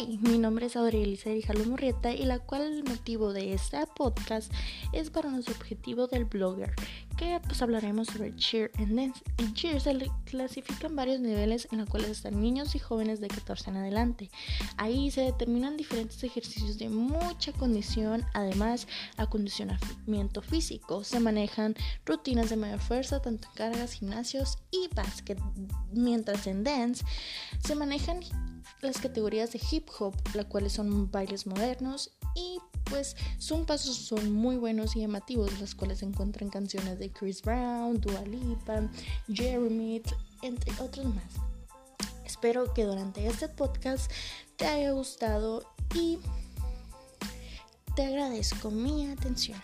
Hey, mi nombre es Aurelisa Rijalo Murrieta y la cual el motivo de este podcast es para nuestro objetivo del blogger, que pues hablaremos sobre cheer and dance. En cheer se clasifican varios niveles en los cuales están niños y jóvenes de 14 en adelante. Ahí se determinan diferentes ejercicios de mucha condición, además acondicionamiento físico. Se manejan rutinas de mayor fuerza, tanto en cargas, gimnasios y básquet, mientras en dance se manejan las categorías de hip hop, las cuales son bailes modernos pues sus pasos son muy buenos y llamativos, las cuales se encuentran canciones de Chris Brown, Dua Lipa, Jeremy, entre otros más. Espero que durante este podcast te haya gustado y te agradezco mi atención.